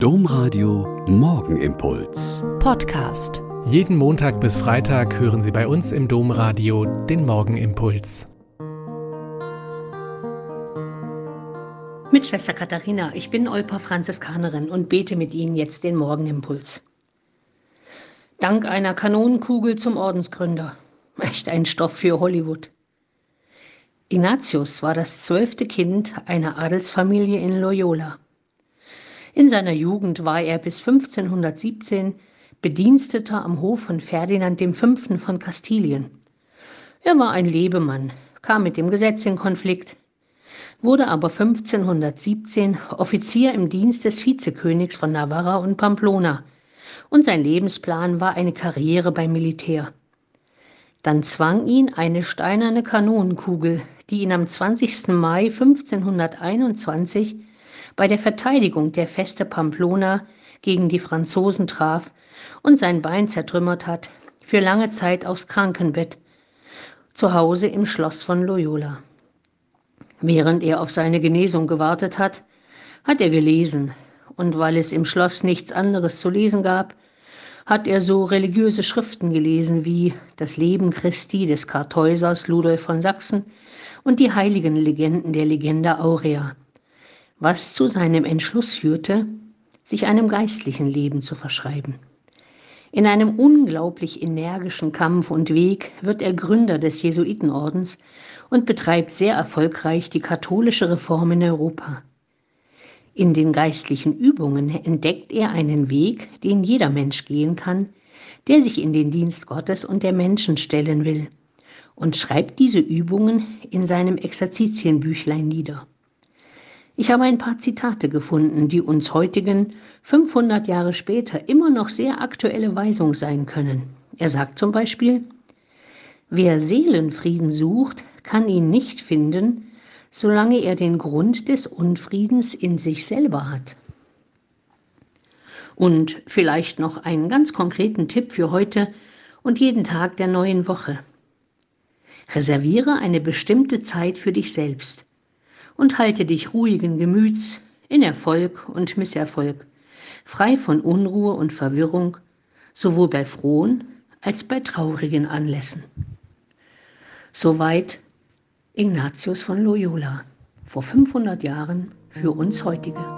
Domradio Morgenimpuls. Podcast. Jeden Montag bis Freitag hören Sie bei uns im Domradio den Morgenimpuls. Mit Schwester Katharina, ich bin Olpa Franziskanerin und bete mit Ihnen jetzt den Morgenimpuls. Dank einer Kanonenkugel zum Ordensgründer. Echt ein Stoff für Hollywood. Ignatius war das zwölfte Kind einer Adelsfamilie in Loyola. In seiner Jugend war er bis 1517 Bediensteter am Hof von Ferdinand V. von Kastilien. Er war ein Lebemann, kam mit dem Gesetz in Konflikt, wurde aber 1517 Offizier im Dienst des Vizekönigs von Navarra und Pamplona, und sein Lebensplan war eine Karriere beim Militär. Dann zwang ihn eine steinerne Kanonenkugel, die ihn am 20. Mai 1521 bei der Verteidigung der Feste Pamplona gegen die Franzosen traf und sein Bein zertrümmert hat, für lange Zeit aufs Krankenbett, zu Hause im Schloss von Loyola. Während er auf seine Genesung gewartet hat, hat er gelesen, und weil es im Schloss nichts anderes zu lesen gab, hat er so religiöse Schriften gelesen wie das Leben Christi des Kartäusers Ludolf von Sachsen und die heiligen Legenden der Legende Aurea was zu seinem Entschluss führte, sich einem geistlichen Leben zu verschreiben. In einem unglaublich energischen Kampf und Weg wird er Gründer des Jesuitenordens und betreibt sehr erfolgreich die katholische Reform in Europa. In den geistlichen Übungen entdeckt er einen Weg, den jeder Mensch gehen kann, der sich in den Dienst Gottes und der Menschen stellen will, und schreibt diese Übungen in seinem Exerzitienbüchlein nieder. Ich habe ein paar Zitate gefunden, die uns heutigen, 500 Jahre später, immer noch sehr aktuelle Weisung sein können. Er sagt zum Beispiel, wer Seelenfrieden sucht, kann ihn nicht finden, solange er den Grund des Unfriedens in sich selber hat. Und vielleicht noch einen ganz konkreten Tipp für heute und jeden Tag der neuen Woche. Reserviere eine bestimmte Zeit für dich selbst und halte dich ruhigen Gemüts in Erfolg und Misserfolg, frei von Unruhe und Verwirrung, sowohl bei frohen als bei traurigen Anlässen. Soweit Ignatius von Loyola vor 500 Jahren für uns heutige.